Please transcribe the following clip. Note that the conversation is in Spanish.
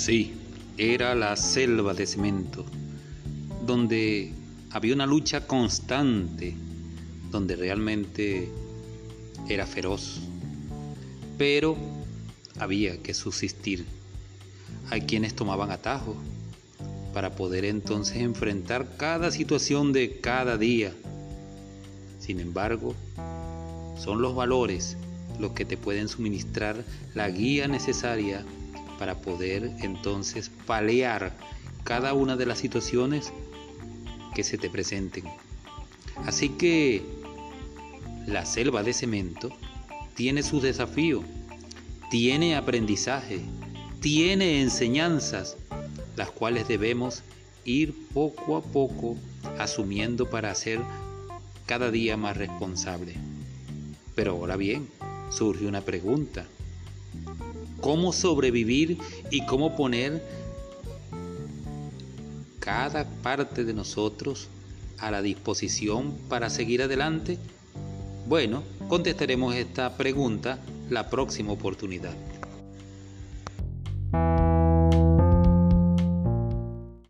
Sí, era la selva de cemento, donde había una lucha constante, donde realmente era feroz, pero había que subsistir. Hay quienes tomaban atajos para poder entonces enfrentar cada situación de cada día. Sin embargo, son los valores los que te pueden suministrar la guía necesaria para poder entonces palear cada una de las situaciones que se te presenten. Así que la selva de cemento tiene sus desafíos, tiene aprendizaje, tiene enseñanzas, las cuales debemos ir poco a poco asumiendo para ser cada día más responsable. Pero ahora bien, surge una pregunta. ¿Cómo sobrevivir y cómo poner cada parte de nosotros a la disposición para seguir adelante? Bueno, contestaremos esta pregunta la próxima oportunidad.